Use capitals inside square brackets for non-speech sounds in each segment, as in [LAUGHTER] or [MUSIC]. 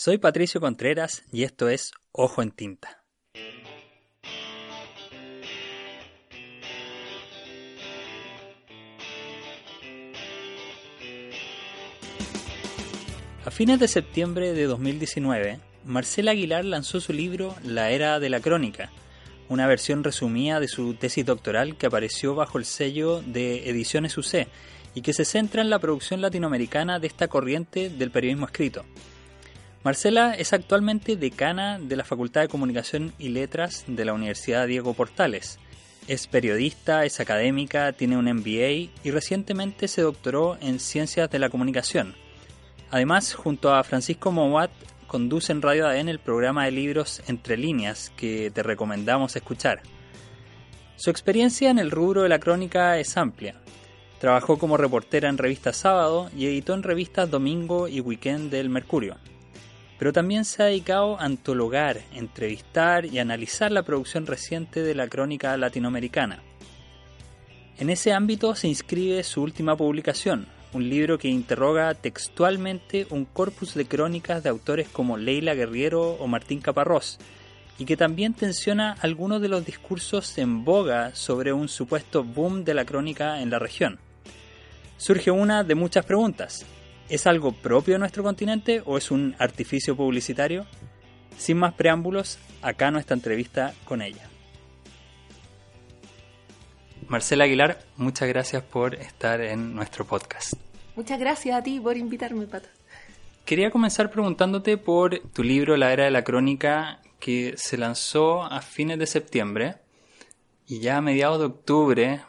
Soy Patricio Contreras y esto es Ojo en Tinta. A fines de septiembre de 2019, Marcela Aguilar lanzó su libro La Era de la Crónica, una versión resumida de su tesis doctoral que apareció bajo el sello de Ediciones UC y que se centra en la producción latinoamericana de esta corriente del periodismo escrito. Marcela es actualmente decana de la Facultad de Comunicación y Letras de la Universidad Diego Portales. Es periodista, es académica, tiene un MBA y recientemente se doctoró en Ciencias de la Comunicación. Además, junto a Francisco Mowat, conduce en Radio ADN el programa de libros Entre líneas que te recomendamos escuchar. Su experiencia en el rubro de la crónica es amplia. Trabajó como reportera en revista Sábado y editó en revistas Domingo y Weekend del Mercurio. Pero también se ha dedicado a antologar, entrevistar y analizar la producción reciente de la crónica latinoamericana. En ese ámbito se inscribe su última publicación, un libro que interroga textualmente un corpus de crónicas de autores como Leila Guerriero o Martín Caparrós, y que también tensiona algunos de los discursos en boga sobre un supuesto boom de la crónica en la región. Surge una de muchas preguntas. ¿Es algo propio de nuestro continente o es un artificio publicitario? Sin más preámbulos, acá nuestra entrevista con ella. Marcela Aguilar, muchas gracias por estar en nuestro podcast. Muchas gracias a ti por invitarme, Pato. Quería comenzar preguntándote por tu libro La Era de la Crónica que se lanzó a fines de septiembre y ya a mediados de octubre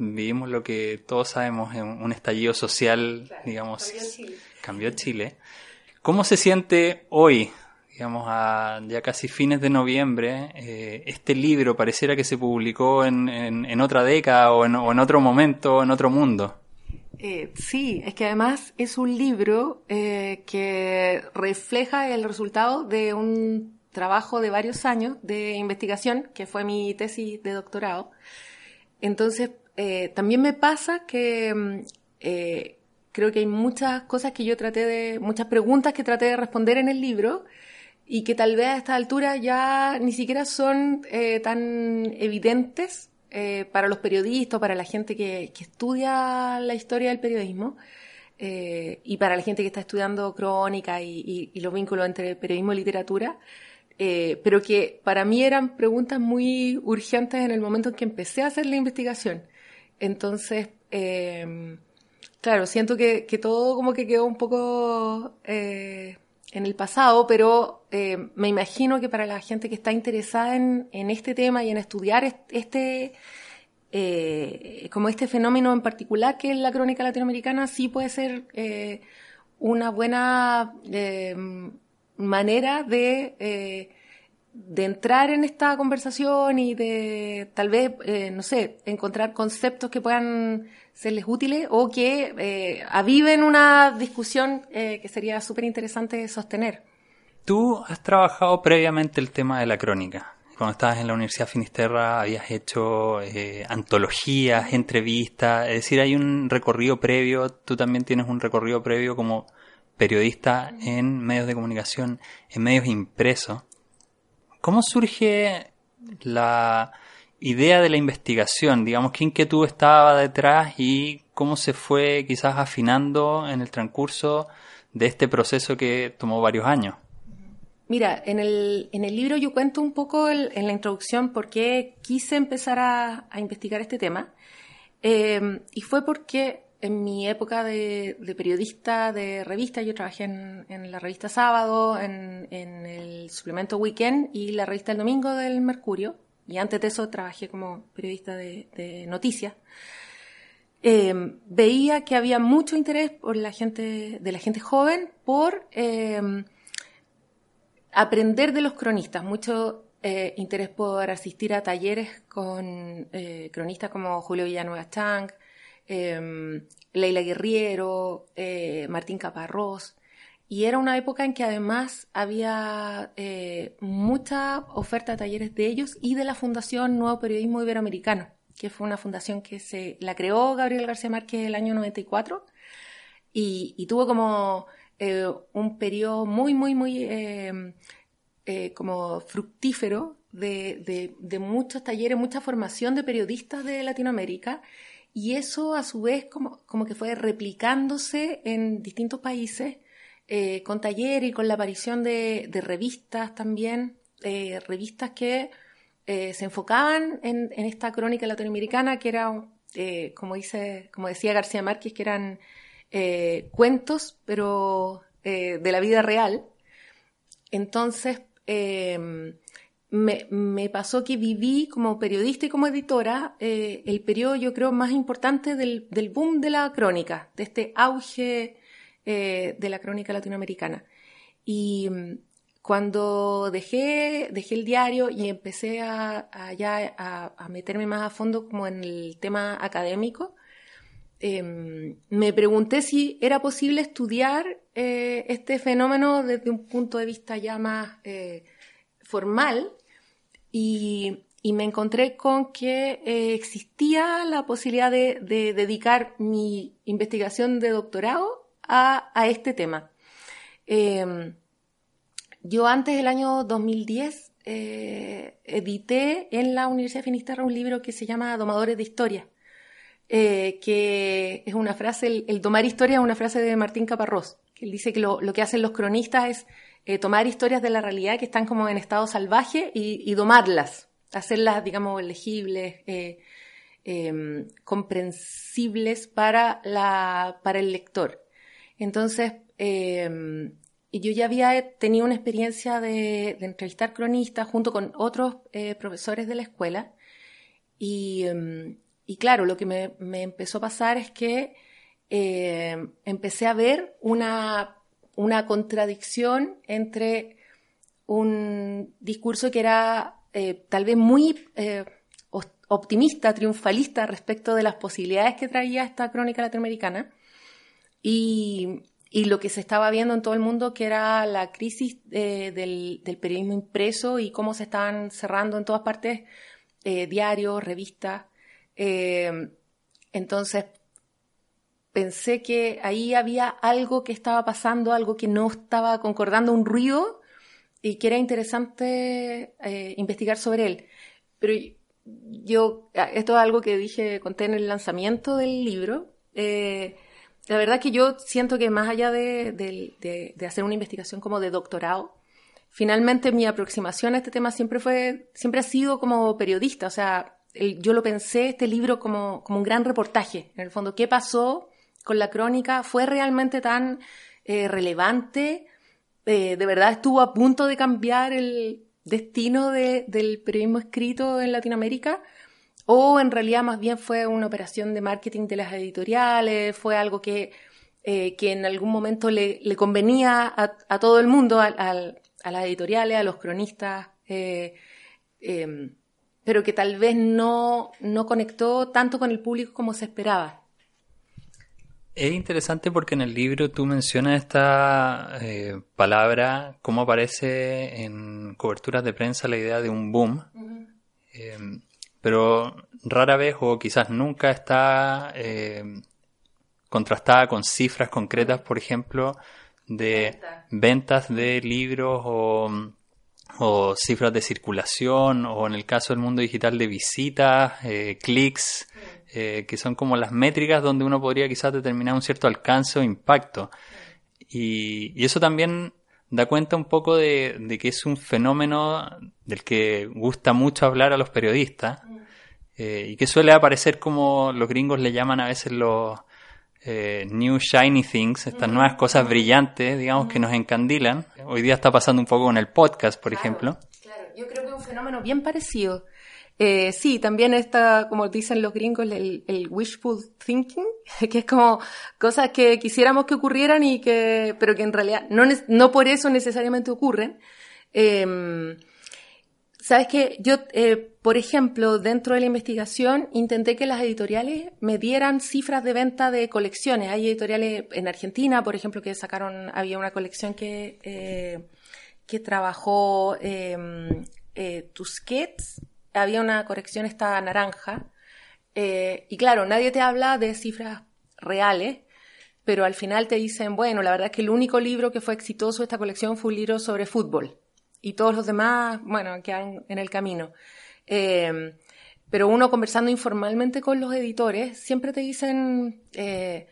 vivimos lo que todos sabemos, un estallido social, digamos, cambió Chile. cambió Chile. ¿Cómo se siente hoy, digamos, a ya casi fines de noviembre, eh, este libro pareciera que se publicó en, en, otra década o en, o en, otro momento, en otro mundo. Eh, sí, es que además es un libro eh, que refleja el resultado de un trabajo de varios años de investigación, que fue mi tesis de doctorado. Entonces, también me pasa que mm, creo que hay muchas cosas que yo traté de, muchas preguntas que traté de responder en el libro, y que tal vez a esta altura ya ni siquiera son eh, tan evidentes eh, para los periodistas, para la gente que, estudia la historia del periodismo eh, y para la gente que está estudiando crónica y, los vínculos entre periodismo y literatura, pero que para mí eran preguntas muy urgentes en el momento en que empecé a hacer la investigación. Entonces, claro, siento que, que, todo como que quedó un poco en el pasado, pero eh, me imagino que para la gente que está interesada en, este tema y en estudiar este, eh, como este fenómeno en particular que es la crónica latinoamericana, sí puede ser eh, una buena manera de, de entrar en esta conversación y de tal vez, no sé, encontrar conceptos que puedan serles útiles o que eh, aviven una discusión eh, que sería súper interesante sostener. Tú has trabajado previamente el tema de la crónica. Cuando estabas en la Universidad Finisterra habías hecho eh, antologías, entrevistas, es decir, hay un recorrido previo, tú también tienes un recorrido previo como periodista en medios de comunicación, en medios impresos. ¿Cómo surge la, idea de la investigación, digamos, qué inquietud estaba detrás y cómo se fue quizás afinando en el transcurso de este proceso que tomó varios años. Mira, en el, en el libro yo cuento un poco en la introducción por qué quise empezar a, investigar este tema. Eh, y fue porque en mi época de, periodista de revista, yo trabajé en, la revista Sábado, en, el suplemento Weekend y la revista El Domingo del Mercurio, y antes de eso trabajé como periodista de, noticias, eh, veía que había mucho interés por la gente, de la gente joven por eh, aprender de los cronistas, mucho eh, interés por asistir a talleres con cronistas como Julio Villanueva Chang, Leila Guerriero, Martín Caparrós, y era una época en que además había eh, mucha oferta de talleres de ellos y de la Fundación Nuevo Periodismo Iberoamericano, que fue una fundación que se la creó Gabriel García Márquez el año 94 y, tuvo como un periodo muy, muy, muy como fructífero de, de, muchos talleres, mucha formación de periodistas de Latinoamérica y eso a su vez como, como que fue replicándose en distintos países eh, con talleres y con la aparición de, revistas también, eh, revistas que eh, se enfocaban en, en, esta crónica latinoamericana que era, como, dice, como decía García Márquez, que eran cuentos, pero de la vida real. Entonces, me, pasó que viví como periodista y como editora eh, el periodo, yo creo, más importante del, boom de la crónica, de este auge eh, de la crónica latinoamericana. Y mm, cuando dejé, dejé el diario y empecé a, ya a, meterme más a fondo como en el tema académico, eh, me pregunté si era posible estudiar eh, este fenómeno desde un punto de vista ya más formal y, me encontré con que eh, existía la posibilidad de, dedicar mi investigación de doctorado a, este tema. Em, yo antes del año 2010 eh, edité en la Universidad de Finisterra un libro que se llama Domadores de Historia, eh, que es una frase, el, domar historia es una frase de Martín Caparrós, que él dice que lo que hacen los cronistas es eh, tomar historias de la realidad que están como en estado salvaje y, domarlas, hacerlas, digamos, legibles, eh, em, comprensibles para, la, para el lector. Entonces, em, yo ya había tenido una experiencia de, entrevistar cronistas junto con otros eh, profesores de la escuela y, em, y claro, lo que me, me, empezó a pasar es que empecé a ver una una contradicción entre un discurso que era eh, tal vez muy eh, optimista, triunfalista respecto de las posibilidades que traía esta crónica latinoamericana y, lo que se estaba viendo en todo el mundo, que era la crisis eh, del, periodismo impreso y cómo se estaban cerrando en todas partes diarios, revistas. entonces, pensé que ahí había algo que estaba pasando, algo que no estaba concordando, un ruido, y que era interesante eh, investigar sobre él. Pero yo, ah, esto es algo que dije, conté en el lanzamiento del libro. Eh, la verdad que yo siento que más allá de, hacer una investigación como de doctorado, finalmente mi aproximación a este tema siempre fue, siempre ha sido como periodista. O sea, yo lo pensé, este libro, como, como un gran reportaje. En el fondo, ¿qué pasó con la crónica fue realmente tan eh, relevante, eh, de verdad estuvo a punto de cambiar el destino del periodismo escrito en Latinoamérica, o en realidad más bien fue una operación de marketing de las editoriales, fue algo que, eh, que en algún momento le, convenía a, todo el mundo, a, las editoriales, a los cronistas, em, pero que tal vez no, no conectó tanto con el público como se esperaba. Es interesante porque en el libro tú mencionas esta eh, palabra, cómo aparece en coberturas de prensa la idea de un boom, em, pero rara vez o quizás nunca está em, contrastada con cifras concretas, por ejemplo, de ventas de libros o, o, cifras de circulación o en el caso del mundo digital de visitas, eh, clics. Eh, que son como las métricas donde uno podría quizás determinar un cierto alcance o impacto. Y, eso también da cuenta un poco de, que es un fenómeno del que gusta mucho hablar a los periodistas eh, y que suele aparecer como los gringos le llaman a veces los eh, new shiny things, estas nuevas cosas brillantes, digamos, que nos encandilan. Hoy día está pasando un poco con el podcast, por ejemplo. Claro, yo creo que es un fenómeno bien parecido. Eh, sí, también está, como dicen los gringos, el, wishful thinking, [LAUGHS] que es como cosas que quisiéramos que ocurrieran y que, pero que en realidad no, no por eso necesariamente ocurren. Eh, Sabes que yo, eh, por ejemplo, dentro de la investigación intenté que las editoriales me dieran cifras de venta de colecciones. Hay editoriales en Argentina, por ejemplo, que sacaron, había una colección que, eh, que trabajó em, eh, Tusquets, había una corrección esta naranja, eh, y claro, nadie te habla de cifras reales, pero al final te dicen, bueno, la verdad es que el único libro que fue exitoso de esta colección fue un libro sobre fútbol y todos los demás, bueno, quedan en el camino. Eh, pero uno conversando informalmente con los editores, siempre te dicen, eh,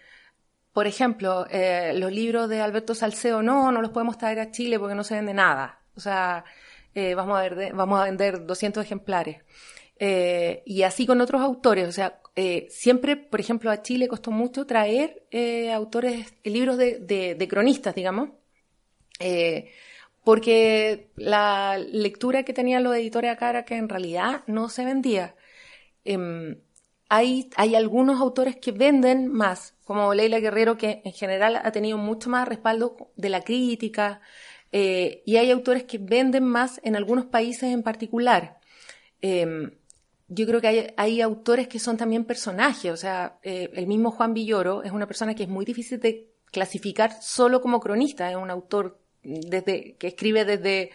por ejemplo, eh, los libros de Alberto Salceo, no, no los podemos traer a Chile porque no se vende nada. O sea, vamos, a ver, vamos a vender 200 ejemplares. y así con otros autores, o sea, siempre, por ejemplo, a Chile costó mucho traer autores, libros de, de, de cronistas, digamos, porque la lectura que tenían los editores acá era que en realidad no se vendía. Em, hay, hay algunos autores que venden más, como Leila Guerrero, que en general ha tenido mucho más respaldo de la crítica, eh, y hay autores que venden más en algunos países en particular. Em, yo creo que hay, autores que son también personajes, o sea, eh, el mismo Juan Villoro es una persona que es muy difícil de clasificar solo como cronista, es un autor desde, que escribe desde,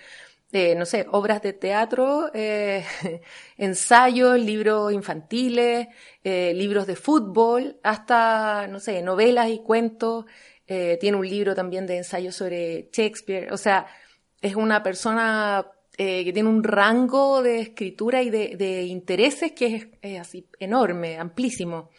eh, no sé, obras de teatro, [LAUGHS] ensayos, libros infantiles, libros de fútbol, hasta, no sé, novelas y cuentos. Tiene un libro también de ensayos sobre Shakespeare. O sea, es una persona que tiene un rango de escritura y de, intereses que es, así enorme, amplísimo.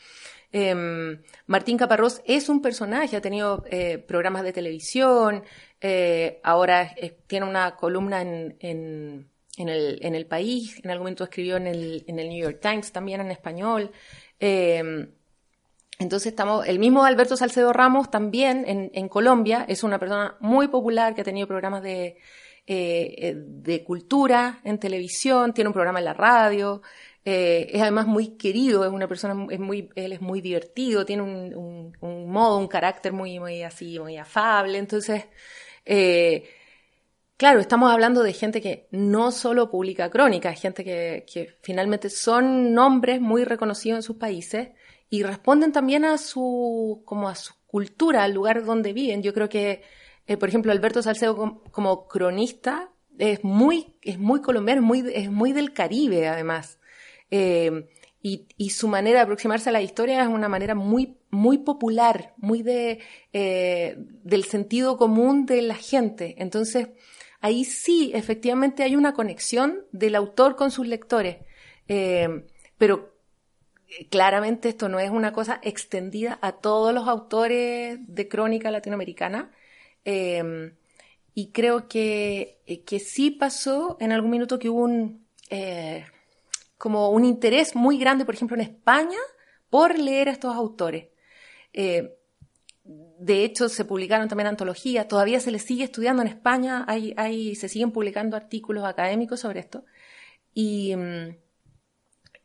Em, Martín Caparrós es un personaje, ha tenido programas de televisión, eh, ahora tiene una columna en, en, el, país, en algún momento escribió en el, en el New York Times también en español. Eh, entonces estamos, el mismo Alberto Salcedo Ramos también en, en, Colombia es una persona muy popular que ha tenido programas de, eh, de cultura en televisión, tiene un programa en la radio, eh, es además muy querido, es una persona, es muy, él es muy divertido, tiene un, un, un modo, un carácter muy, muy así, muy afable, entonces eh, claro, estamos hablando de gente que no solo publica crónicas, gente que, que, finalmente son nombres muy reconocidos en sus países y responden también a su, como a su cultura, al lugar donde viven. Yo creo que, eh, por ejemplo, Alberto Salcedo como, cronista es muy, es muy colombiano, es muy, es muy del Caribe, además. Eh, y, y, su manera de aproximarse a la historia es una manera muy, muy popular, muy de, eh, del sentido común de la gente. Entonces, ahí sí, efectivamente hay una conexión del autor con sus lectores. Pero claramente esto no es una cosa extendida a todos los autores de crónica latinoamericana. y creo que, que sí pasó en algún minuto que hubo un, como un interés muy grande, por ejemplo, en España, por leer a estos autores. Eh, de hecho, se publicaron también antologías, todavía se les sigue estudiando en España, hay, hay, se siguen publicando artículos académicos sobre esto. Y, mm,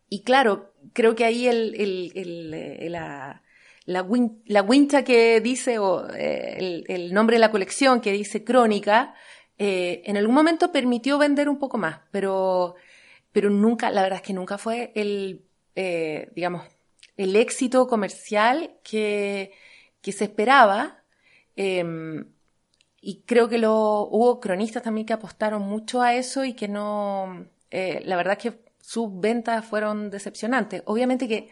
y claro, creo que ahí el, el, eh, la, wincha que dice, o eh, el, nombre de la colección que dice Crónica, en algún momento permitió vender un poco más, pero pero nunca, la verdad es que nunca fue el, eh, digamos, el éxito comercial que, que se esperaba. Em, y creo que lo, hubo cronistas también que apostaron mucho a eso y que no, eh, la verdad es que sus ventas fueron decepcionantes. Obviamente que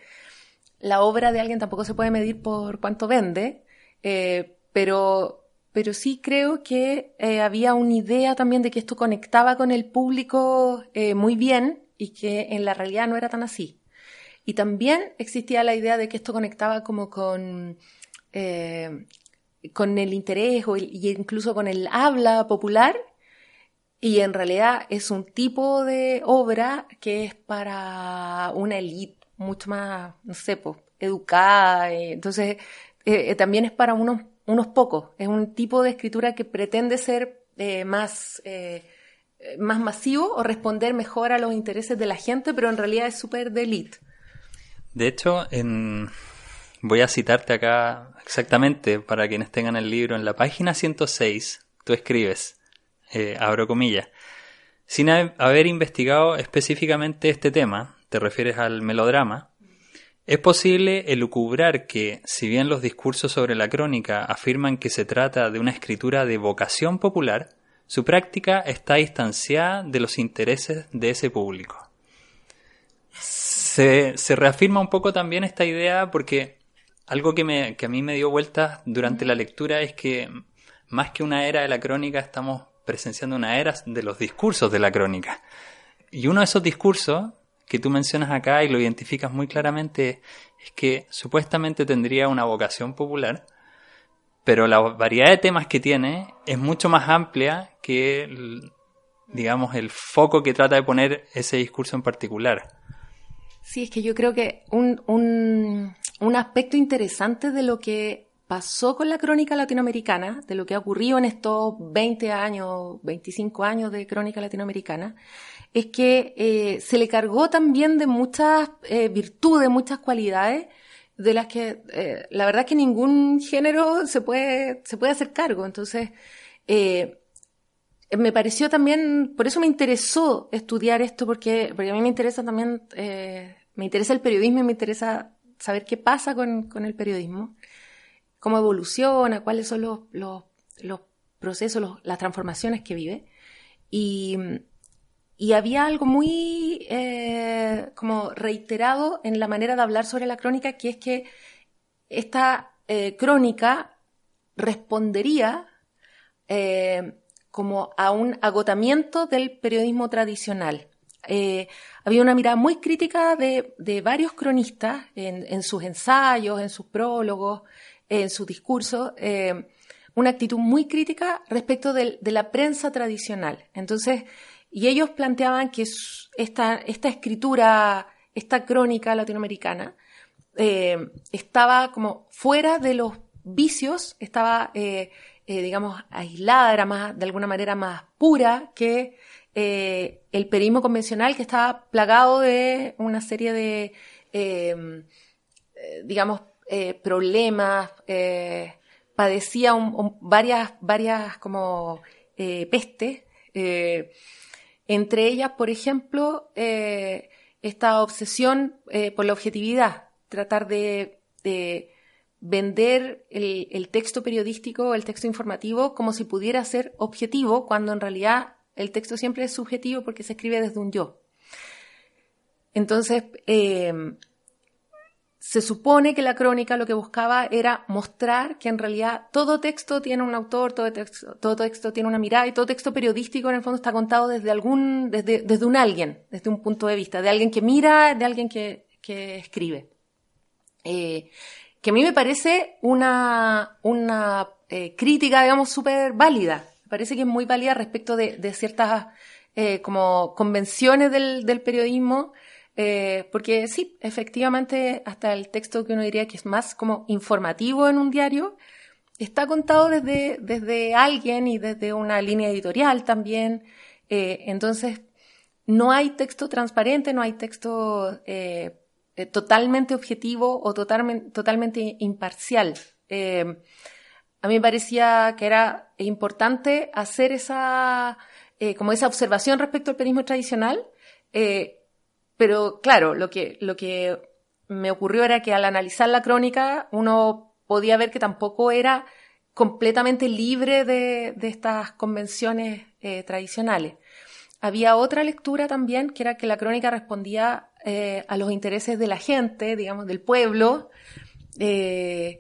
la obra de alguien tampoco se puede medir por cuánto vende, eh, pero pero sí creo que eh, había una idea también de que esto conectaba con el público eh, muy bien y que en la realidad no era tan así. Y también existía la idea de que esto conectaba como con, con el interés o y incluso con el habla popular y en realidad es un tipo de obra que es para una élite mucho más, no sé, pues, educada. entonces, también es para unos unos pocos. Es un tipo de escritura que pretende ser eh, más, eh, más masivo o responder mejor a los intereses de la gente, pero en realidad es súper de elite. De hecho, en... voy a citarte acá exactamente para quienes tengan el libro. En la página 106, tú escribes, eh, abro comillas, sin haber investigado específicamente este tema, te refieres al melodrama, es posible elucubrar que, si bien los discursos sobre la crónica afirman que se trata de una escritura de vocación popular, su práctica está distanciada de los intereses de ese público. Se, reafirma un poco también esta idea porque algo que, me, que a mí me dio vueltas durante la lectura es que más que una era de la crónica, estamos presenciando una era de los discursos de la crónica. Y uno de esos discursos que tú mencionas acá y lo identificas muy claramente es que supuestamente tendría una vocación popular, pero la variedad de temas que tiene es mucho más amplia que, digamos, el foco que trata de poner ese discurso en particular. Sí, es que yo creo que un, un, un aspecto interesante de lo que pasó con la crónica latinoamericana, de lo que ha ocurrido en estos 20 años, 25 años de crónica latinoamericana, es que eh, se le cargó también de muchas eh, virtudes, muchas cualidades, de las que eh, la verdad es que ningún género se puede, se puede hacer cargo. Entonces, me pareció también, por eso me interesó estudiar esto, porque, porque a mí me interesa también, me interesa el periodismo y me interesa saber qué pasa con, con el periodismo cómo evoluciona, cuáles son los, los, procesos, las transformaciones que vive. Y, y había algo muy eh, como reiterado en la manera de hablar sobre la crónica, que es que esta eh, crónica respondería eh, como a un agotamiento del periodismo tradicional. había una mirada muy crítica de, de varios cronistas en, en, sus ensayos, en sus prólogos, en su discurso eh, una actitud muy crítica respecto de, la prensa tradicional. Entonces, y ellos planteaban que esta, escritura, esta crónica latinoamericana, eh, estaba como fuera de los vicios, estaba, eh, digamos, aislada, era más, de alguna manera más pura que el periodismo convencional que estaba plagado de una serie de, digamos, eh, problemas, eh, padecía varias, varias como eh, pestes, entre ellas, por ejemplo, esta obsesión por la objetividad, tratar de, vender el, texto periodístico, el texto informativo, como si pudiera ser objetivo, cuando en realidad el texto siempre es subjetivo porque se escribe desde un yo. Entonces, se supone que la crónica lo que buscaba era mostrar que en realidad todo texto tiene un autor, todo texto, tiene una mirada y todo texto periodístico en el fondo está contado desde algún, desde, desde un alguien, desde un punto de vista, de alguien que mira, de alguien que, que escribe. Eh, que a mí me parece una, una eh, crítica, digamos, súper válida. Me parece que es muy válida respecto de, de ciertas eh, como convenciones del, del periodismo eh, porque sí, efectivamente, hasta el texto que uno diría que es más como informativo en un diario, está contado desde, desde alguien y desde una línea editorial también. Eh, entonces, no hay texto transparente, no hay texto eh, totalmente objetivo o totalmente, imparcial. a mí me parecía que era importante hacer esa, como esa observación respecto al periodismo tradicional, pero claro, lo que, lo que me ocurrió era que al analizar la crónica uno podía ver que tampoco era completamente libre de, de estas convenciones eh, tradicionales. Había otra lectura también, que era que la crónica respondía eh, a los intereses de la gente, digamos, del pueblo, eh,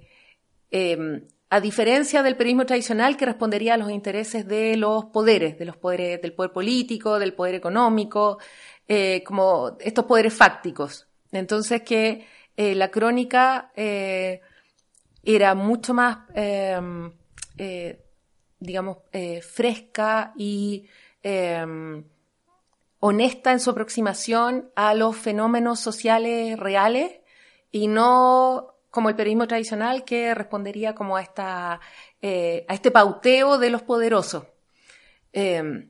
em, a diferencia del periodismo tradicional que respondería a los intereses de los poderes, de los poderes, del poder político, del poder económico, eh, como estos poderes fácticos. Entonces que eh, la crónica eh, era mucho más, em, digamos, fresca y honesta en su aproximación a los fenómenos sociales reales y no como el periodismo tradicional que respondería como a, esta, a este pauteo de los poderosos. Em,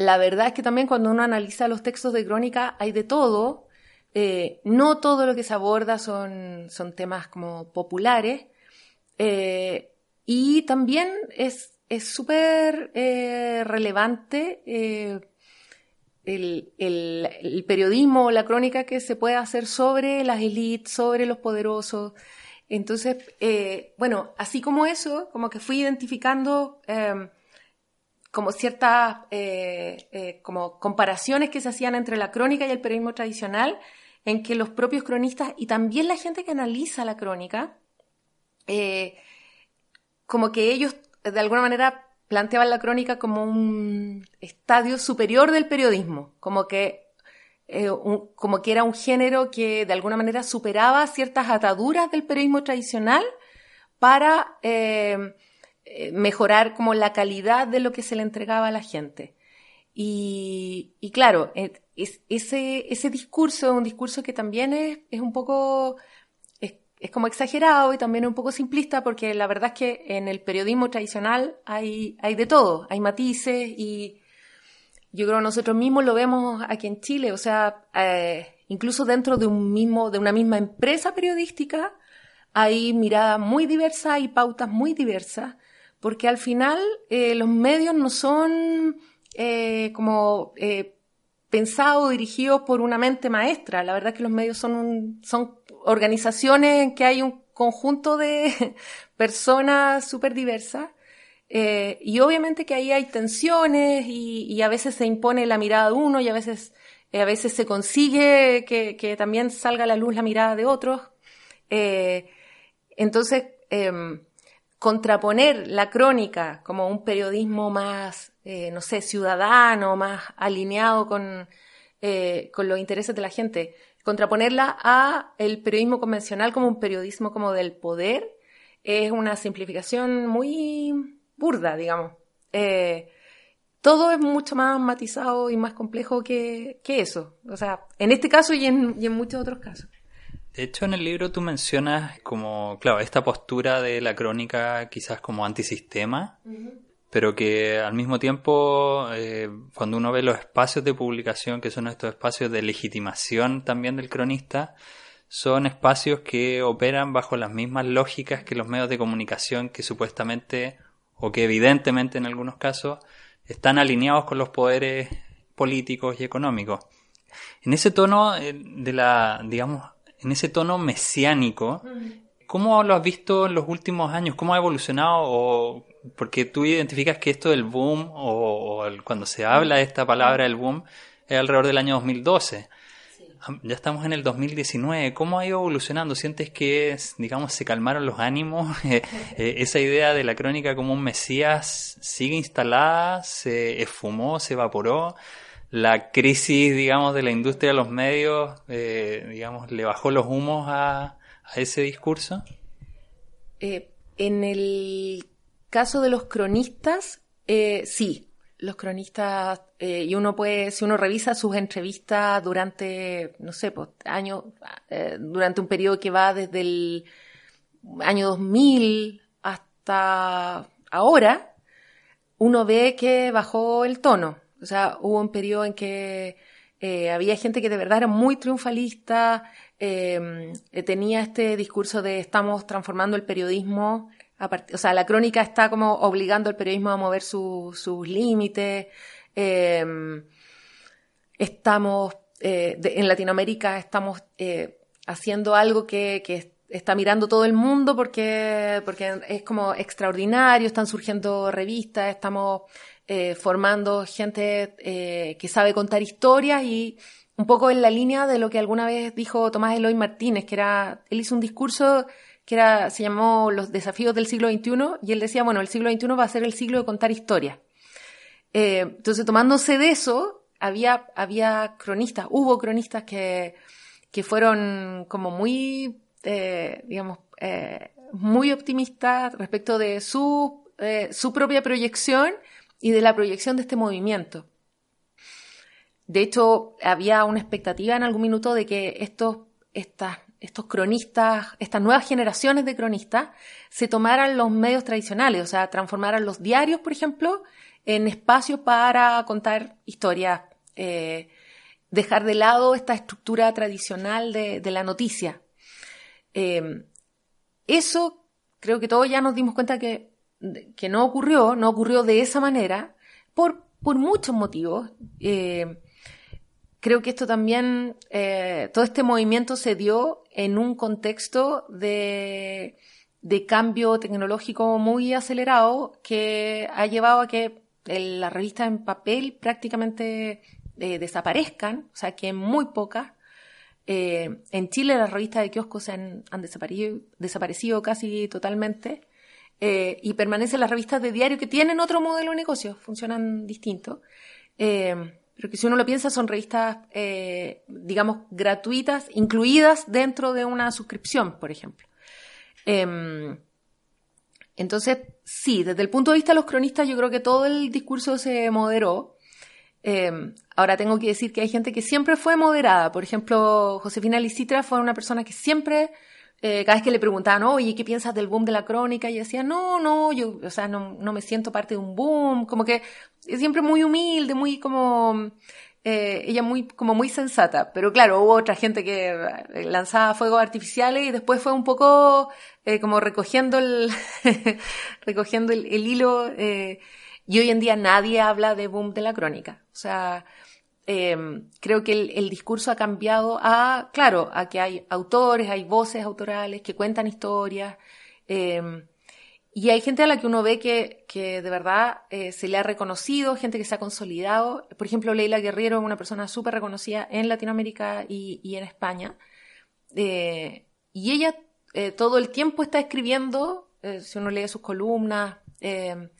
la verdad es que también cuando uno analiza los textos de crónica hay de todo. Eh, no todo lo que se aborda son, son temas como populares. Eh, y también es súper eh, relevante el, el, periodismo la crónica que se puede hacer sobre las élites, sobre los poderosos. Entonces, bueno, así como eso, como que fui identificando como ciertas eh, eh, como comparaciones que se hacían entre la crónica y el periodismo tradicional, en que los propios cronistas y también la gente que analiza la crónica como que ellos de alguna manera planteaban la crónica como un estadio superior del periodismo, como que, eh, como que era un género que de alguna manera superaba ciertas ataduras del periodismo tradicional para eh, eh, mejorar como la calidad de lo que se le entregaba a la gente. Y, claro, ese, ese discurso un discurso que también es, es un poco es como exagerado y también un poco simplista porque la verdad es que en el periodismo tradicional hay, hay de todo, hay matices y yo creo que nosotros mismos lo vemos aquí en Chile, o sea, eh, incluso dentro de un mismo, de una misma empresa periodística hay miradas muy diversas y pautas muy diversas porque al final eh, los medios no son eh, como pensados o dirigidos por una mente maestra. La verdad es que los medios son, un, son organizaciones en que hay un conjunto de [LAUGHS] personas súper diversas. Eh, y obviamente que ahí hay tensiones y, a veces se impone la mirada de uno y a veces, eh, a veces se consigue que, también salga a la luz la mirada de otros. Eh, entonces, em, contraponer la crónica como un periodismo más, no sé, ciudadano, más alineado con, con los intereses de la gente, contraponerla a el periodismo convencional como un periodismo como del poder es una simplificación muy burda, digamos. Eh, todo es mucho más matizado y más complejo que, eso. O sea, en este caso y en muchos otros casos. De hecho, en el libro tú mencionas como, claro, esta postura de la crónica quizás como antisistema, pero que al mismo tiempo, eh, cuando uno ve los espacios de publicación, que son estos espacios de legitimación también del cronista, son espacios que operan bajo las mismas lógicas que los medios de comunicación que supuestamente, o que evidentemente en algunos casos, están alineados con los poderes políticos y económicos. En ese tono eh, de la, digamos, en ese tono mesiánico, ¿cómo lo has visto en los últimos años? ¿Cómo ha evolucionado o porque tú identificas que esto del boom, o, cuando se habla de esta palabra del boom, es alrededor del año 2012. Ya estamos en el 2019. ¿Cómo ha ido evolucionando? ¿Sientes que, digamos, se calmaron los ánimos? [LAUGHS] Eh, eh, ¿Esa idea de la crónica como un mesías sigue instalada? ¿Se esfumó? ¿Se evaporó? ¿La crisis, digamos, de la industria de los medios, eh, digamos, le bajó los humos a, a ese discurso? en el caso de los cronistas, eh, sí, los cronistas, eh, y uno puede, si uno revisa sus entrevistas durante, no sé, pues, años, eh, durante un periodo que va desde el año 2000 hasta ahora, uno ve que bajó el tono. O sea, hubo un periodo en que había gente que de verdad era muy triunfalista, tenía este discurso de estamos transformando el periodismo o sea, la crónica está como obligando al periodismo a mover sus límites. Em, estamos, eh, en Latinoamérica estamos eh, haciendo algo que, está mirando todo el mundo porque, porque es como extraordinario, están surgiendo revistas, estamos eh, formando gente que sabe contar historias y un poco en la línea de lo que alguna vez dijo Tomás Eloy Martínez, que era, él hizo un discurso que era, se llamó Los desafíos del siglo XXI, y él decía, bueno, el siglo XXI va a ser el siglo de contar historias. Eh, entonces, tomándose de eso, había, había cronistas, hubo cronistas que, que fueron como muy, eh, digamos, eh, muy optimistas respecto de su, su propia proyección y de la proyección de este movimiento. De hecho, había una expectativa en algún minuto de que estos, estos cronistas, estas nuevas generaciones de cronistas, se tomaran los medios tradicionales, o sea, transformaran los diarios, por ejemplo, en espacios para contar historias, eh, dejar de lado esta estructura tradicional de, la noticia. Eh, eso creo que todos ya nos dimos cuenta que, que, no ocurrió, no ocurrió de esa manera, por, por muchos motivos. Eh, creo que esto también, todo este movimiento se dio en un contexto de, cambio tecnológico muy acelerado que ha llevado a que las revistas en papel prácticamente eh, desaparezcan, o sea, que muy pocas. Eh, en Chile las revistas de kioscos se han, desaparecido, desaparecido, casi totalmente eh, y permanecen las revistas de diario que tienen otro modelo de negocio, funcionan distinto. Eh, pero que si uno lo piensa son revistas, digamos, gratuitas, incluidas dentro de una suscripción, por ejemplo. Em, entonces, sí, desde el punto de vista de los cronistas yo creo que todo el discurso se moderó. Em, ahora tengo que decir que hay gente que siempre fue moderada. Por ejemplo, Josefina Licitra fue una persona que siempre, eh, cada vez que le preguntaban, oye, ¿qué piensas del boom de la crónica? Y decía, no, no, yo, o sea, no, no me siento parte de un boom. Como que siempre muy humilde, muy como, eh, ella muy, como muy sensata. Pero claro, hubo otra gente que eh, lanzaba fuegos artificiales y después fue un poco como recogiendo el, [LAUGHS] recogiendo el hilo. Y hoy en día nadie habla de boom de la crónica. O sea, em, creo que el, discurso ha cambiado a, claro, a que hay autores, hay voces autorales que cuentan historias. Em, y hay gente a la que uno ve que, que de verdad eh, se le ha reconocido, gente que se ha consolidado. Por ejemplo, Leila Guerrero es una persona súper reconocida en Latinoamérica y, y en España. Eh, y ella eh, todo el tiempo está escribiendo, si uno lee sus columnas, em,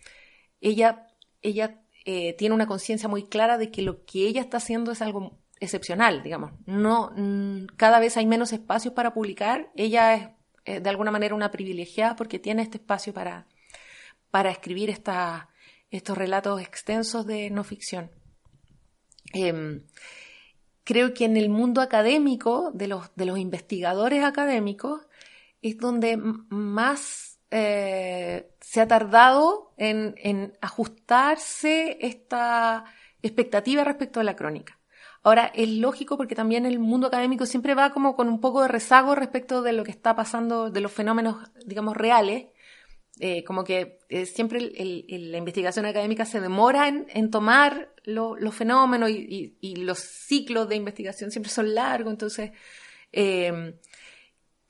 ella, ella eh, tiene una conciencia muy clara de que lo que ella está haciendo es algo excepcional, digamos. No, mm, cada vez hay menos espacios para publicar. Ella es eh, de alguna manera una privilegiada porque tiene este espacio para, para escribir esta, estos relatos extensos de no ficción. Em, creo que en el mundo académico, de los, de los investigadores académicos, es donde más eh, se ha tardado en, ajustarse esta expectativa respecto a la crónica. Ahora, es lógico porque también el mundo académico siempre va como con un poco de rezago respecto de lo que está pasando, de los fenómenos, digamos, reales. Eh, como que eh, siempre la investigación académica se demora en, tomar los fenómenos y, los ciclos de investigación siempre son largos, entonces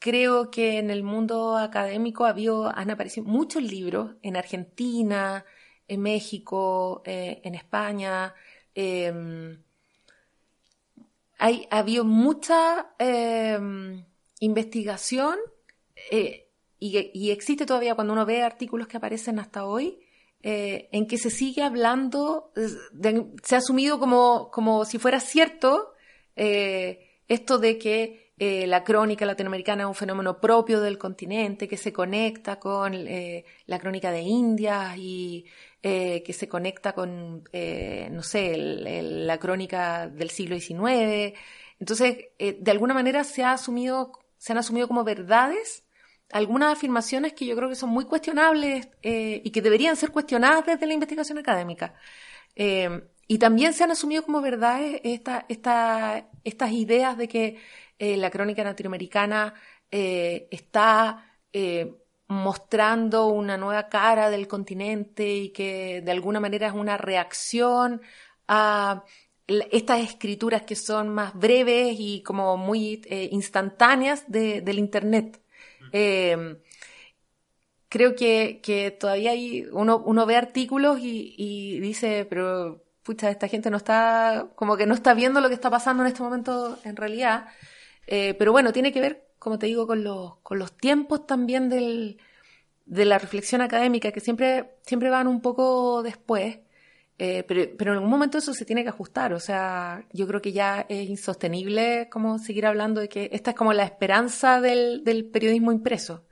creo que en el mundo académico han aparecido muchos libros en Argentina, en México, eh, en España. Em, hay, ha habido mucha em, investigación eh, y, existe todavía cuando uno ve artículos que aparecen hasta hoy, eh, en que se sigue hablando, se ha asumido como, como si fuera cierto esto de que eh, la crónica latinoamericana es un fenómeno propio del continente que se conecta con eh, la crónica de India y eh, que se conecta con, no sé, la crónica del siglo XIX. Entonces, de alguna manera se, ha asumido, se han asumido como verdades algunas afirmaciones que yo creo que son muy cuestionables y que deberían ser cuestionadas desde la investigación académica. y también se han asumido como verdades estas ideas de que eh, la crónica latinoamericana eh, está eh, mostrando una nueva cara del continente y que de alguna manera es una reacción a estas escrituras que son más breves y como muy instantáneas del Internet. creo que, todavía hay, uno, uno ve artículos y, y dice, pero pucha, esta gente no está, como que no está viendo lo que está pasando en este momento en realidad. Eh, pero bueno, tiene que ver, como te digo, con los, con los tiempos también del, de la reflexión académica, que siempre, siempre van un poco después. Eh, pero, pero, en algún momento eso se tiene que ajustar. O sea, yo creo que ya es insostenible como seguir hablando de que esta es como la esperanza del, del periodismo impreso.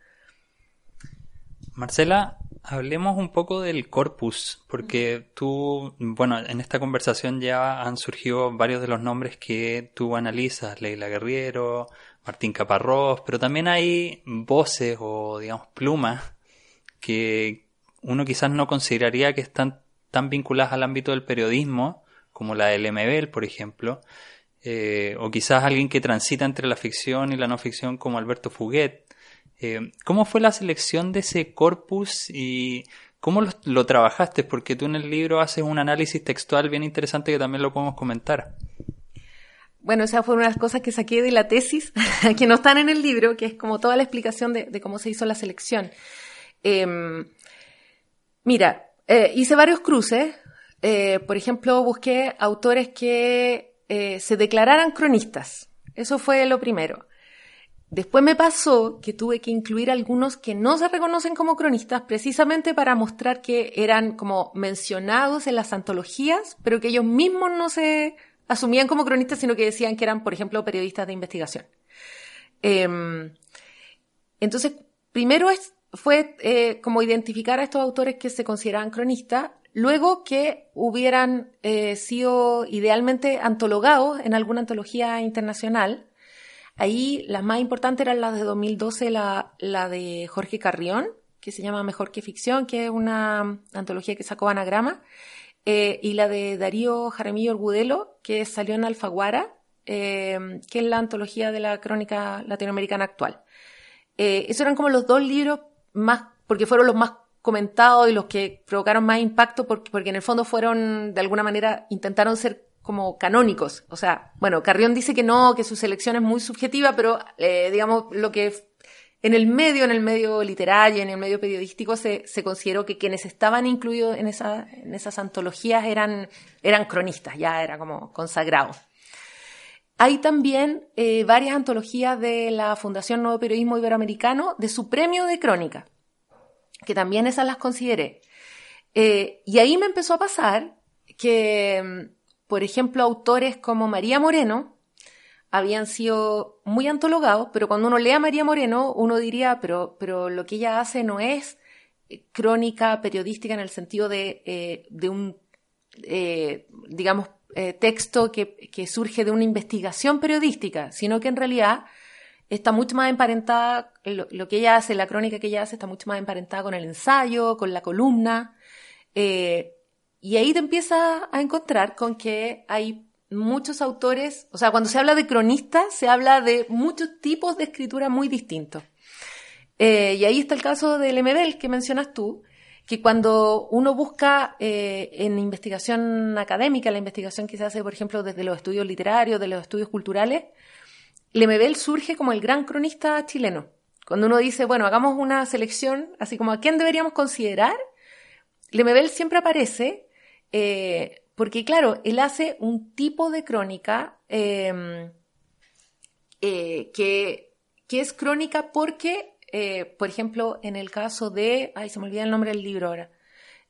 Marcela, Hablemos un poco del corpus, porque tú, bueno, en esta conversación ya han surgido varios de los nombres que tú analizas, Leila Guerriero, Martín Caparrós, pero también hay voces o, digamos, plumas que uno quizás no consideraría que están tan vinculadas al ámbito del periodismo, como la del MBL, por ejemplo, eh, o quizás alguien que transita entre la ficción y la no ficción, como Alberto Fuguet, eh, ¿Cómo fue la selección de ese corpus y cómo lo, trabajaste? Porque tú en el libro haces un análisis textual bien interesante que también lo podemos comentar. Bueno, esa fue una de las cosas que saqué de la tesis, [LAUGHS] que no están en el libro, que es como toda la explicación de, cómo se hizo la selección. Em, mira, eh, hice varios cruces. Eh, por ejemplo, busqué autores que se declararan cronistas. Eso fue lo primero. Después me pasó que tuve que incluir algunos que no se reconocen como cronistas precisamente para mostrar que eran como mencionados en las antologías, pero que ellos mismos no se asumían como cronistas, sino que decían que eran, por ejemplo, periodistas de investigación. Em, entonces, primero fue eh, como identificar a estos autores que se consideraban cronistas, luego que hubieran eh, sido idealmente antologados en alguna antología internacional, Ahí las más importantes eran las de 2012, la, la de Jorge Carrión, que se llama Mejor que Ficción, que es una antología que sacó Anagrama, eh, y la de Darío Jaramillo Orgudelo, que salió en Alfaguara, eh, que es la antología de la crónica latinoamericana actual. Eh, esos eran como los dos libros más, porque fueron los más comentados y los que provocaron más impacto, porque, porque en el fondo fueron, de alguna manera, intentaron ser como canónicos. O sea, bueno, Carrión dice que no, que su selección es muy subjetiva, pero eh, digamos lo que en el medio, en el medio literario, en el medio periodístico, se, se consideró que quienes estaban incluidos en, esa, en esas antologías eran, eran cronistas, ya era como consagrado. Hay también eh, varias antologías de la Fundación Nuevo Periodismo Iberoamericano de su premio de crónica, que también esas las consideré. Eh, y ahí me empezó a pasar que por ejemplo, autores como María Moreno habían sido muy antologados, pero cuando uno lee a María Moreno, uno diría, pero, pero lo que ella hace no es eh, crónica periodística en el sentido de, eh, de un, eh, digamos, texto que, que, surge de una investigación periodística, sino que en realidad está mucho más emparentada, lo, que ella hace, la crónica que ella hace, está mucho más emparentada con el ensayo, con la columna. Y ahí te empiezas a encontrar con que hay muchos autores, o sea, cuando se habla de cronistas, se habla de muchos tipos de escritura muy distintos. Eh, y ahí está el caso del MBL que mencionas tú, que cuando uno busca eh, en investigación académica, la investigación que se hace, por ejemplo, desde los estudios literarios, de los estudios culturales, Lemebel surge como el gran cronista chileno. Cuando uno dice, bueno, hagamos una selección, así como a quién deberíamos considerar, Lemebel siempre aparece eh, porque claro, él hace un tipo de crónica em, eh, que, que, es crónica porque, eh, por ejemplo, en el caso de, ay, se me olvida el nombre del libro ahora,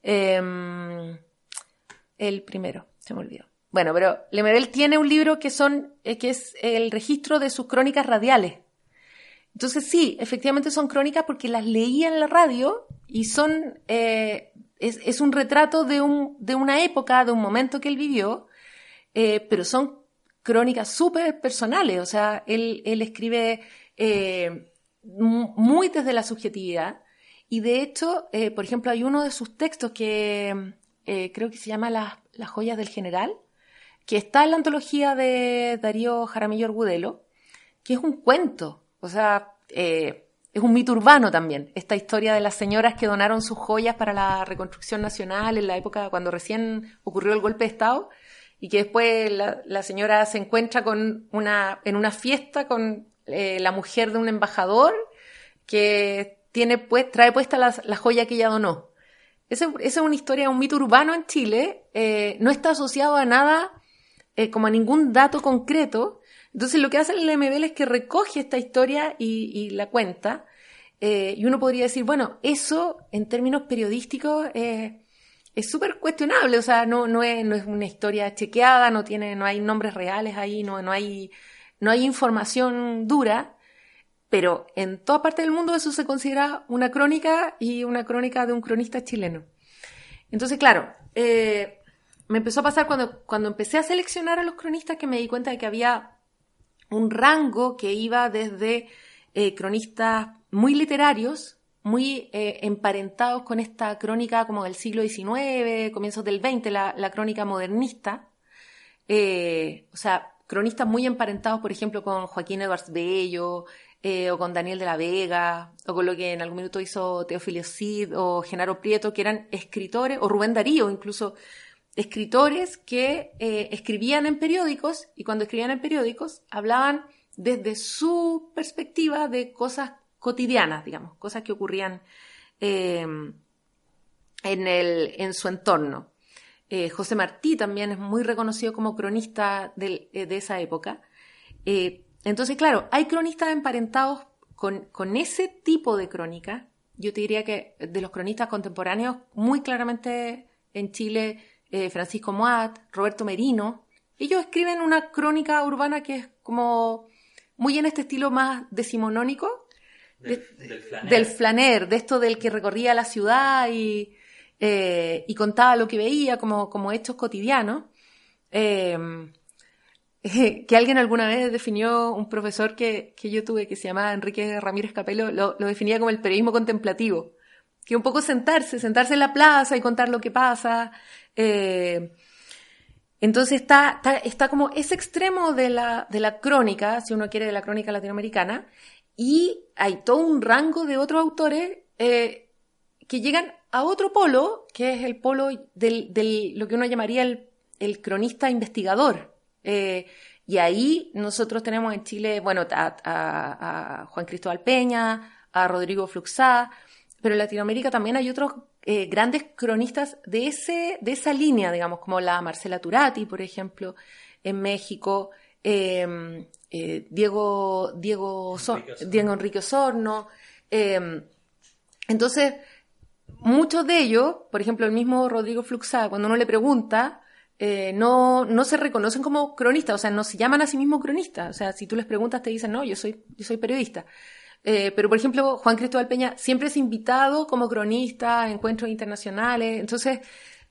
em, el primero, se me olvidó. Bueno, pero Lemebel tiene un libro que son, que es el registro de sus crónicas radiales. Entonces sí, efectivamente son crónicas porque las leía en la radio y son es, un retrato de, un, de una época, de un momento que él vivió, eh, pero son crónicas súper personales, o sea, él, escribe eh, muy desde la subjetividad. Y de hecho, eh, por ejemplo, hay uno de sus textos que creo que se llama Las, Las joyas del general, que está en la antología de Darío Jaramillo Orgudelo, que es un cuento, o sea, es un mito urbano también, esta historia de las señoras que donaron sus joyas para la reconstrucción nacional en la época cuando recién ocurrió el golpe de Estado y que después la, señora se encuentra con una, en una fiesta con eh, la mujer de un embajador que tiene pues, trae puesta la, joya que ella donó. Esa, es una historia, un mito urbano en Chile, eh, no está asociado a nada, eh, como a ningún dato concreto, entonces lo que hace el MBL es que recoge esta historia y, la cuenta. Eh, y uno podría decir, bueno, eso en términos periodísticos es súper cuestionable, o sea, no, no, es, no es una historia chequeada, no, tiene, no hay nombres reales ahí, no, no, hay, no hay información dura, pero en toda parte del mundo eso se considera una crónica y una crónica de un cronista chileno. Entonces, claro, eh, me empezó a pasar cuando, cuando empecé a seleccionar a los cronistas que me di cuenta de que había un rango que iba desde eh, cronistas muy literarios, muy eh, emparentados con esta crónica como del siglo XIX, comienzos del XX, la, crónica modernista, eh, o sea, cronistas muy emparentados, por ejemplo, con Joaquín Edwards Bello, o con Daniel de la Vega, o con lo que en algún minuto hizo Teofilio Cid o Genaro Prieto, que eran escritores, o Rubén Darío, incluso escritores que eh, escribían en periódicos y cuando escribían en periódicos hablaban desde su perspectiva de cosas cotidianas, digamos, cosas que ocurrían em, en, el, en su entorno. Eh, José Martí también es muy reconocido como cronista de, eh, esa época. entonces, claro, hay cronistas emparentados con, con ese tipo de crónica. Yo te diría que de los cronistas contemporáneos, muy claramente en Chile, eh, Francisco Moat, Roberto Merino, ellos escriben una crónica urbana que es como muy en este estilo más decimonónico. Del, del, flaner. de esto del que recorría la ciudad y, eh, y contaba lo que veía como, como hechos cotidianos. Eh, [LAUGHS] que alguien alguna vez definió, un profesor que, que, yo tuve que se llamaba Enrique Ramírez Capelo, lo, lo, definía como el periodismo contemplativo. Que un poco sentarse, sentarse en la plaza y contar lo que pasa. Eh, entonces está, está, como ese extremo de la, de la crónica, si uno quiere, de la crónica latinoamericana, y hay todo un rango de otros autores eh, que llegan a otro polo, que es el polo del, del lo que uno llamaría el, el cronista investigador. Eh, y ahí nosotros tenemos en Chile, bueno, a Juan Cristóbal Peña, a Rodrigo Fluxá, pero en Latinoamérica también hay otros eh, grandes cronistas de, ese, de esa línea, digamos, como la Marcela Turati, por ejemplo, en México, em, eh, Diego, Diego, Diego Enrique Osorno. Em, entonces, muchos de ellos, por ejemplo, el mismo Rodrigo Fluxá, cuando uno le pregunta, eh, no, no se reconocen como cronistas, o sea, no se llaman a sí mismos cronistas. O sea, si tú les preguntas, te dicen, no, yo soy, yo soy periodista. Eh, pero, por ejemplo, Juan Cristóbal Peña siempre es invitado como cronista a encuentros internacionales. Entonces,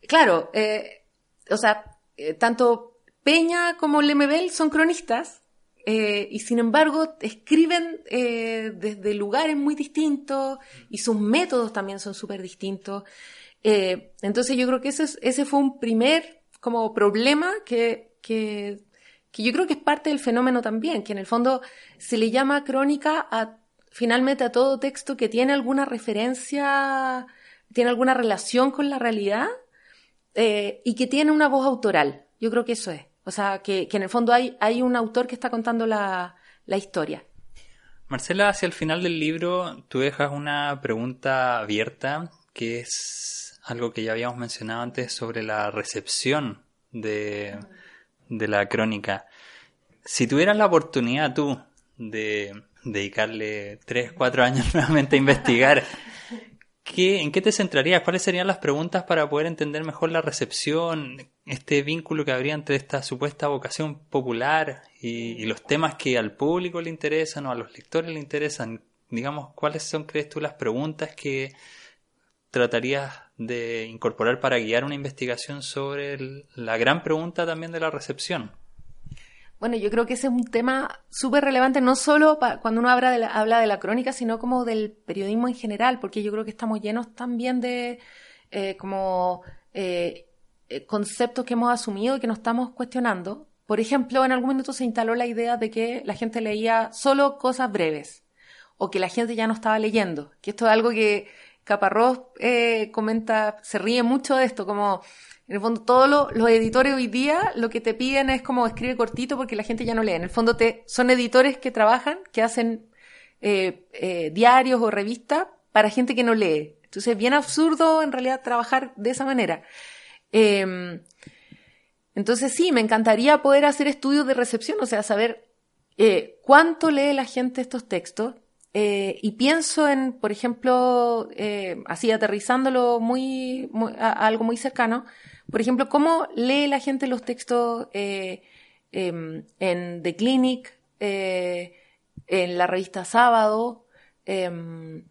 claro, eh, o sea, eh, tanto Peña como Lemebel son cronistas y, sin embargo, escriben desde lugares muy distintos y sus métodos también son súper distintos. entonces, yo creo que ese, ese fue un primer como problema que, que que yo creo que es parte del fenómeno también, que en el fondo se le llama crónica a finalmente a todo texto que tiene alguna referencia, tiene alguna relación con la realidad eh, y que tiene una voz autoral. Yo creo que eso es. O sea, que, en el fondo hay, un autor que está contando la, la historia. Marcela, hacia el final del libro tú dejas una pregunta abierta que es algo que ya habíamos mencionado antes sobre la recepción de, de la crónica. Si tuvieras la oportunidad tú de dedicarle 3, 4 años [LAUGHS] nuevamente a investigar. ¿Qué, ¿En qué te centrarías? ¿Cuáles serían las preguntas para poder entender mejor la recepción, este vínculo que habría entre esta supuesta vocación popular y, los temas que al público le interesan o a los lectores le interesan? Digamos, ¿cuáles son, crees tú, las preguntas que tratarías de incorporar para guiar una investigación sobre la gran pregunta también de la recepción? Bueno, yo creo que ese es un tema súper relevante, no solo cuando uno habla de, la, habla de la crónica, sino como del periodismo en general, porque yo creo que estamos llenos también de eh, como eh, eh, conceptos que hemos asumido y que nos estamos cuestionando. Por ejemplo, en algún momento se instaló la idea de que la gente leía solo cosas breves, o que la gente ya no estaba leyendo, que esto es algo que Caparrós comenta, se ríe mucho de esto, como en el fondo, todos los, editores hoy día lo que te piden es como escribe cortito porque la gente ya no lee. En el fondo, son editores que trabajan, que hacen eh, eh, diarios o revistas para gente que no lee. Entonces, es bien absurdo en realidad trabajar de esa manera. Em, entonces, sí, me encantaría poder hacer estudios de recepción, o sea, saber eh, cuánto lee la gente estos textos. y pienso en, por ejemplo, así aterrizándolo muy, a algo muy cercano, por ejemplo, ¿cómo lee la gente los textos eh, em, en The Clinic, eh, en la revista Sábado, em,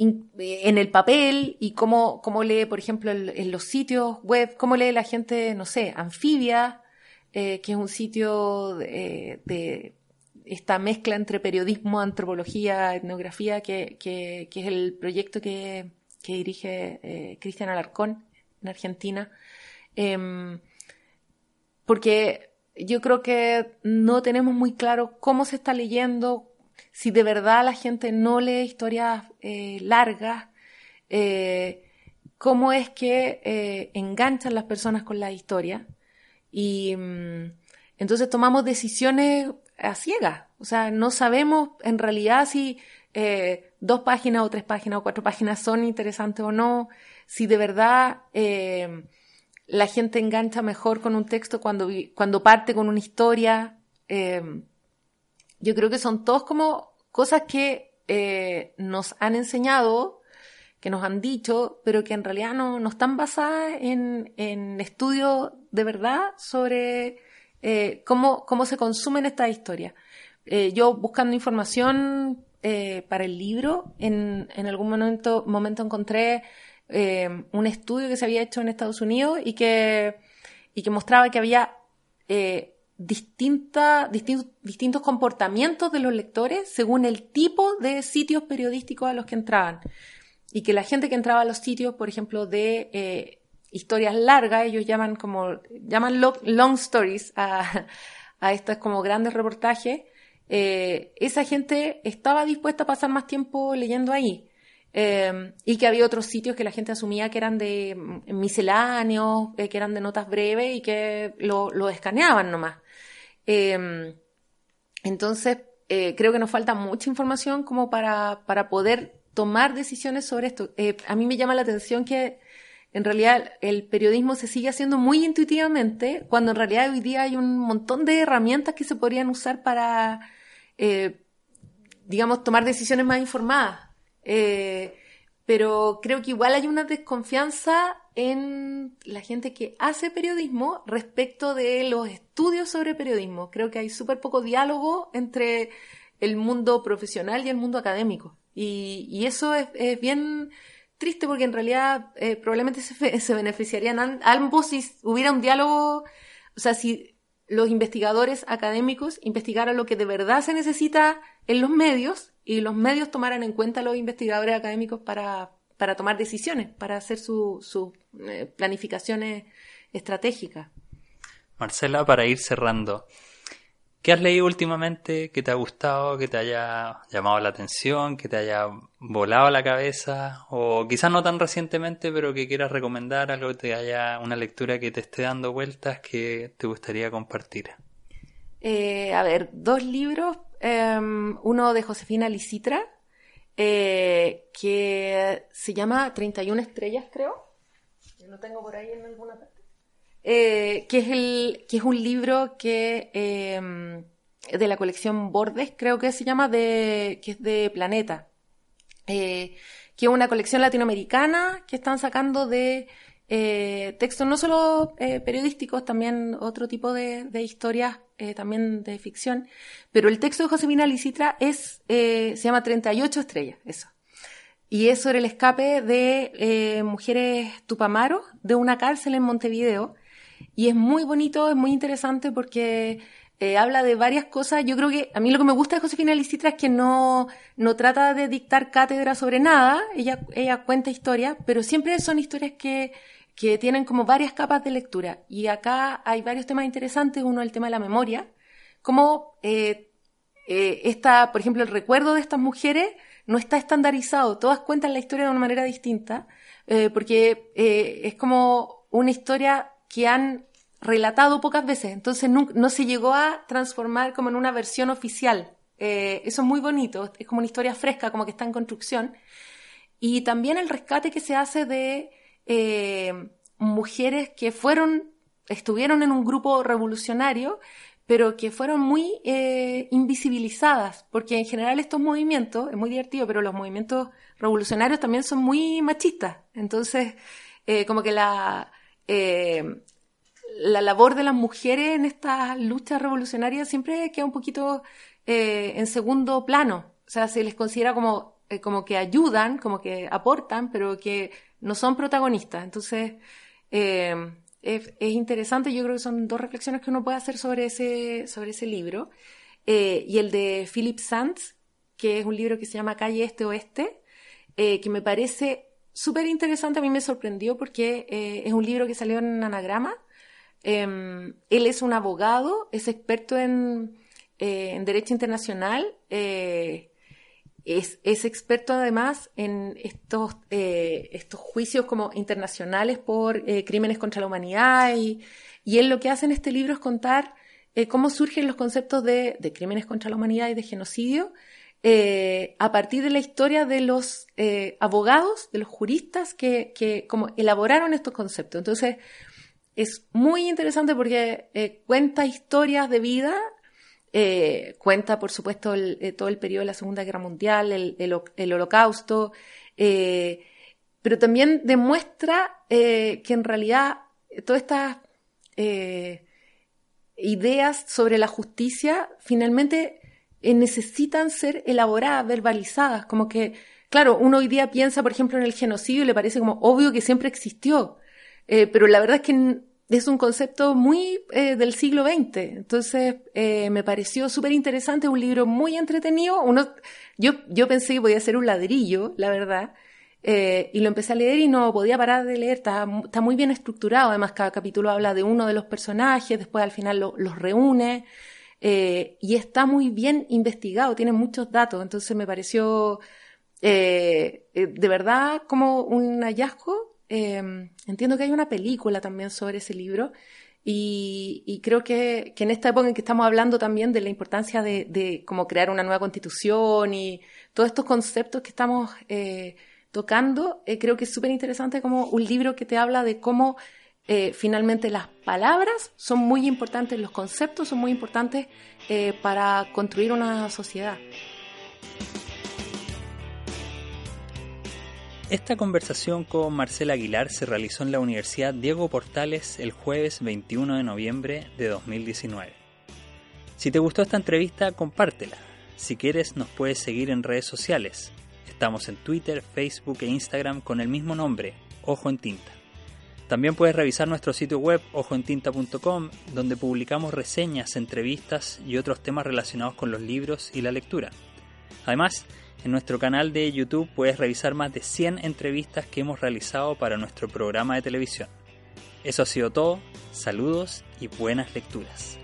en el papel y cómo, cómo lee, por ejemplo, en los sitios web, cómo lee la gente, no sé, Anfibia, eh, que es un sitio de, esta mezcla entre periodismo, antropología, etnografía, que, que, es el proyecto que, que dirige Cristian Alarcón en Argentina, em, porque yo creo que no tenemos muy claro cómo se está leyendo, si de verdad la gente no lee historias eh, largas, eh, cómo es que eh, enganchan las personas con la historia. Y mm, entonces tomamos decisiones a ciegas. O sea, no sabemos en realidad si dos páginas o tres páginas o cuatro páginas son interesantes o no si de verdad eh, la gente engancha mejor con un texto cuando, cuando parte con una historia. Eh, yo creo que son todos como cosas que eh, nos han enseñado, que nos han dicho, pero que en realidad no, no están basadas en, en estudios de verdad sobre eh, cómo, cómo se consumen estas historias. Eh, yo buscando información para el libro, en, en algún momento, momento encontré eh, un estudio que se había hecho en Estados Unidos y que, y que mostraba que había eh, distintos comportamientos de los lectores según el tipo de sitios periodísticos a los que entraban. Y que la gente que entraba a los sitios, por ejemplo, de eh, historias largas, ellos llaman como, llaman long, stories a, [LAUGHS] a estos como grandes reportajes, eh, esa gente estaba dispuesta a pasar más tiempo leyendo ahí. Eh, y que había otros sitios que la gente asumía que eran de misceláneos, eh, que eran de notas breves y que lo, lo escaneaban nomás. Eh, entonces, eh, creo que nos falta mucha información como para, para poder tomar decisiones sobre esto. Eh, a mí me llama la atención que en realidad el periodismo se sigue haciendo muy intuitivamente, cuando en realidad hoy día hay un montón de herramientas que se podrían usar para, digamos, tomar decisiones más informadas. Eh, pero creo que igual hay una desconfianza en la gente que hace periodismo respecto de los estudios sobre periodismo. Creo que hay súper poco diálogo entre el mundo profesional y el mundo académico. Y, y eso es, es, bien triste porque en realidad eh, probablemente se, [LAUGHS] se beneficiarían ambos si hubiera un diálogo, o sea, si los investigadores académicos investigaran lo que de verdad se necesita en los medios y los medios tomaran en cuenta a los investigadores académicos para, para tomar decisiones, para hacer sus su, eh, planificaciones estratégicas. Marcela, para ir cerrando, ¿qué has leído últimamente que te ha gustado, que te haya llamado la atención, que te haya volado la cabeza? O quizás no tan recientemente, pero que quieras recomendar algo que te haya una lectura que te esté dando vueltas que te gustaría compartir. Eh, a ver, dos libros. Eh, uno de Josefina Licitra, eh, que se llama 31 estrellas, creo. Yo lo tengo por ahí en alguna parte. Eh, que, es el, que es un libro que eh, de la colección Bordes, creo que se llama, de, que es de Planeta. Eh, que es una colección latinoamericana que están sacando de eh, textos no solo eh, periodísticos, también otro tipo de, historias, eh, también de ficción. Pero el texto de Josefina Licitra es, se llama 38 estrellas, eso. Y es sobre el escape de mujeres tupamaros de una cárcel en Montevideo. Y es muy bonito, es muy interesante porque eh, habla de varias cosas. Yo creo que a mí lo que me gusta de Josefina Licitra es que no, no trata de dictar cátedra sobre nada. Ella, ella cuenta historias, pero siempre son historias que, que tienen como varias capas de lectura. Y acá hay varios temas interesantes. Uno, el tema de la memoria. Como eh, eh, esta, por ejemplo, el recuerdo de estas mujeres no está estandarizado. Todas cuentan la historia de una manera distinta, eh, porque eh, es como una historia que han relatado pocas veces, entonces no, no, se llegó a transformar como en una versión oficial. Eh, eso es muy bonito, es como una historia fresca, como que está en construcción. Y también el rescate que se hace de eh, mujeres que fueron, estuvieron en un grupo revolucionario, pero que fueron muy eh, invisibilizadas, porque en general estos movimientos, es muy divertido, pero los movimientos revolucionarios también son muy machistas. Entonces, eh, como que la, la labor de las mujeres en estas luchas revolucionarias siempre queda un poquito en segundo plano. O sea, se les considera como, como que ayudan, como que aportan, pero que no son protagonistas. Entonces, eh, es, es, interesante. Yo creo que son dos reflexiones que uno puede hacer sobre ese, sobre ese libro. Eh, y el de Philip Sands, que es un libro que se llama Calle Este Oeste, eh, que me parece súper interesante. A mí me sorprendió porque es un libro que salió en anagrama eh, él es un abogado, es experto en, en derecho internacional, es, experto además en estos, eh, juicios como internacionales por eh, crímenes contra la humanidad y, y, él lo que hace en este libro es contar cómo surgen los conceptos de, crímenes contra la humanidad y de genocidio a partir de la historia de los abogados, de los juristas que, como elaboraron estos conceptos. Entonces, es muy interesante porque eh, cuenta historias de vida Eh, cuenta, por supuesto, eh, todo el periodo de la Segunda Guerra Mundial, el, Holocausto, eh, pero también demuestra que en realidad todas estas ideas sobre la justicia finalmente necesitan ser elaboradas, verbalizadas, como que, claro, uno hoy día piensa, por ejemplo, en el genocidio y le parece como obvio que siempre existió, pero la verdad es que es un concepto muy eh, del siglo XX. Entonces, eh, me pareció súper interesante, un libro muy entretenido. Uno, yo, yo pensé que podía ser un ladrillo, la verdad. Eh, y lo empecé a leer y no podía parar de leer. Está, está, muy bien estructurado. Además, cada capítulo habla de uno de los personajes, después al final los reúne. y está muy bien investigado, tiene muchos datos. Entonces, me pareció de verdad como un hallazgo Em, entiendo que hay una película también sobre ese libro y, creo que, en esta época en que estamos hablando también de la importancia de, cómo crear una nueva constitución y todos estos conceptos que estamos eh, tocando, eh, creo que es súper interesante como un libro que te habla de cómo eh, finalmente las palabras son muy importantes, los conceptos son muy importantes para construir una sociedad. Esta conversación con Marcela Aguilar se realizó en la Universidad Diego Portales el jueves 21 de noviembre de 2019. Si te gustó esta entrevista, compártela. Si quieres, nos puedes seguir en redes sociales. Estamos en Twitter, Facebook e Instagram con el mismo nombre, Ojo en Tinta. También puedes revisar nuestro sitio web ojoentinta.com, donde publicamos reseñas, entrevistas y otros temas relacionados con los libros y la lectura. Además, en nuestro canal de YouTube puedes revisar más de 100 entrevistas que hemos realizado para nuestro programa de televisión. Eso ha sido todo, saludos y buenas lecturas.